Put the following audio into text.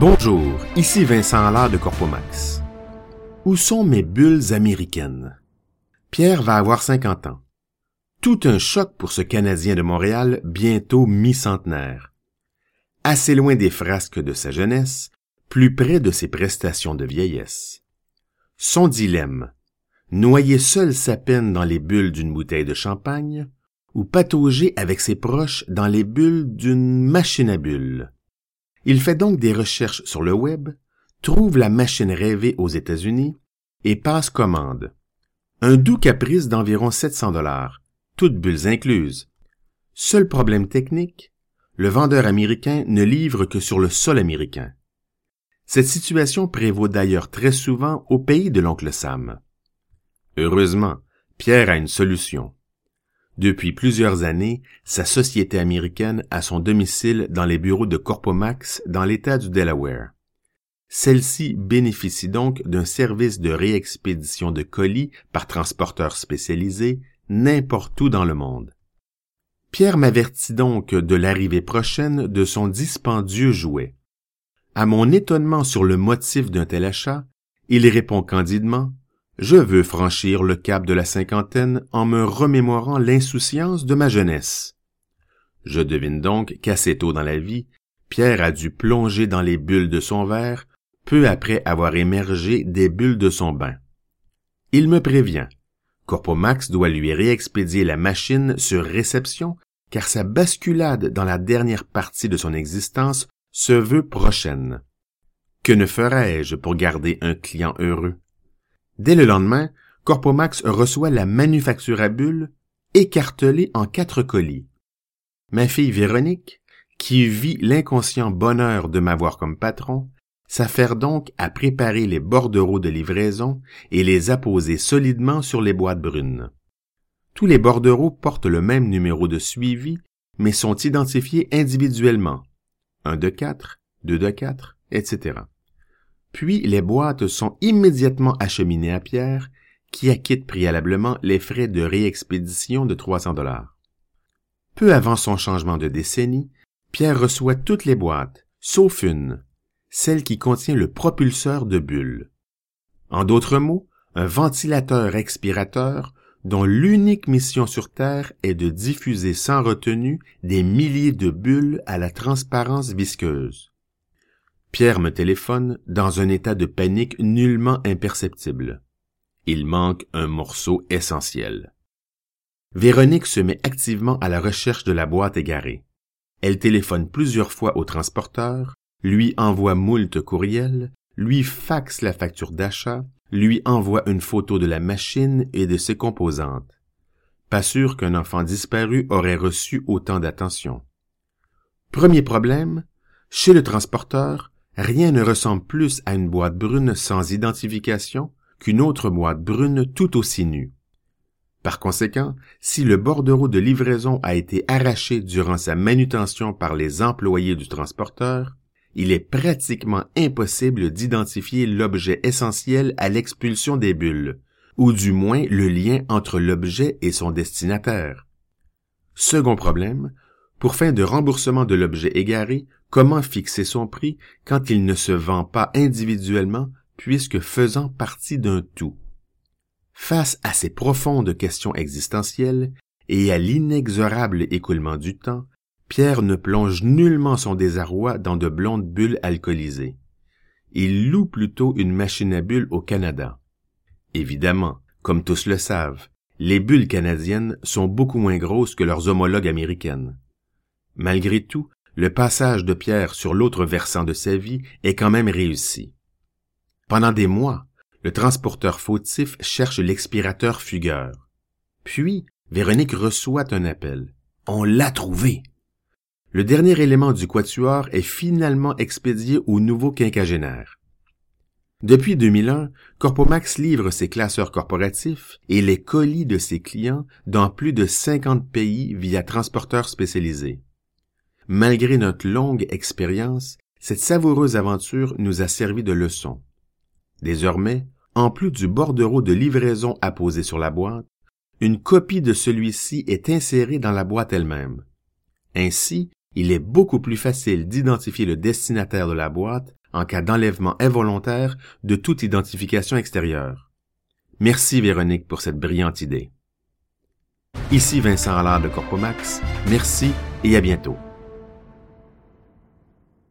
Bonjour, ici Vincent Allard de Corpomax. Où sont mes bulles américaines? Pierre va avoir 50 ans. Tout un choc pour ce Canadien de Montréal, bientôt mi-centenaire. Assez loin des frasques de sa jeunesse, plus près de ses prestations de vieillesse. Son dilemme, noyer seul sa peine dans les bulles d'une bouteille de champagne, ou patauger avec ses proches dans les bulles d'une machine à bulles. Il fait donc des recherches sur le web, trouve la machine rêvée aux États-Unis et passe commande. Un doux caprice d'environ 700 dollars, toutes bulles incluses. Seul problème technique, le vendeur américain ne livre que sur le sol américain. Cette situation prévaut d'ailleurs très souvent au pays de l'oncle Sam. Heureusement, Pierre a une solution. Depuis plusieurs années, sa société américaine a son domicile dans les bureaux de Corpomax dans l'État du Delaware. Celle-ci bénéficie donc d'un service de réexpédition de colis par transporteur spécialisé n'importe où dans le monde. Pierre m'avertit donc de l'arrivée prochaine de son dispendieux jouet. À mon étonnement sur le motif d'un tel achat, il répond candidement je veux franchir le cap de la cinquantaine en me remémorant l'insouciance de ma jeunesse. Je devine donc qu'assez tôt dans la vie, Pierre a dû plonger dans les bulles de son verre, peu après avoir émergé des bulles de son bain. Il me prévient. Corpomax doit lui réexpédier la machine sur réception, car sa basculade dans la dernière partie de son existence se veut prochaine. Que ne ferais-je pour garder un client heureux? Dès le lendemain, Corpomax reçoit la bulles écartelée en quatre colis. Ma fille Véronique, qui vit l'inconscient bonheur de m'avoir comme patron, s'affaire donc à préparer les bordereaux de livraison et les apposer solidement sur les boîtes brunes. Tous les bordereaux portent le même numéro de suivi, mais sont identifiés individuellement. Un de quatre, deux de quatre, etc. Puis les boîtes sont immédiatement acheminées à Pierre, qui acquitte préalablement les frais de réexpédition de 300 dollars. Peu avant son changement de décennie, Pierre reçoit toutes les boîtes, sauf une, celle qui contient le propulseur de bulles. En d'autres mots, un ventilateur expirateur dont l'unique mission sur Terre est de diffuser sans retenue des milliers de bulles à la transparence visqueuse. Pierre me téléphone dans un état de panique nullement imperceptible. Il manque un morceau essentiel. Véronique se met activement à la recherche de la boîte égarée. Elle téléphone plusieurs fois au transporteur, lui envoie moult courriels, lui faxe la facture d'achat, lui envoie une photo de la machine et de ses composantes. Pas sûr qu'un enfant disparu aurait reçu autant d'attention. Premier problème, chez le transporteur, Rien ne ressemble plus à une boîte brune sans identification qu'une autre boîte brune tout aussi nue. Par conséquent, si le bordereau de livraison a été arraché durant sa manutention par les employés du transporteur, il est pratiquement impossible d'identifier l'objet essentiel à l'expulsion des bulles, ou du moins le lien entre l'objet et son destinataire. Second problème, pour fin de remboursement de l'objet égaré, comment fixer son prix quand il ne se vend pas individuellement puisque faisant partie d'un tout? Face à ces profondes questions existentielles et à l'inexorable écoulement du temps, Pierre ne plonge nullement son désarroi dans de blondes bulles alcoolisées. Il loue plutôt une machine à bulles au Canada. Évidemment, comme tous le savent, les bulles canadiennes sont beaucoup moins grosses que leurs homologues américaines. Malgré tout, le passage de Pierre sur l'autre versant de sa vie est quand même réussi. Pendant des mois, le transporteur fautif cherche l'expirateur fugueur. Puis, Véronique reçoit un appel. On l'a trouvé. Le dernier élément du quatuor est finalement expédié au nouveau quinquagénaire. Depuis 2001, Corpomax livre ses classeurs corporatifs et les colis de ses clients dans plus de 50 pays via transporteurs spécialisés. Malgré notre longue expérience, cette savoureuse aventure nous a servi de leçon. Désormais, en plus du bordereau de livraison apposé sur la boîte, une copie de celui-ci est insérée dans la boîte elle-même. Ainsi, il est beaucoup plus facile d'identifier le destinataire de la boîte en cas d'enlèvement involontaire de toute identification extérieure. Merci Véronique pour cette brillante idée. Ici Vincent Allard de Corpomax. Merci et à bientôt.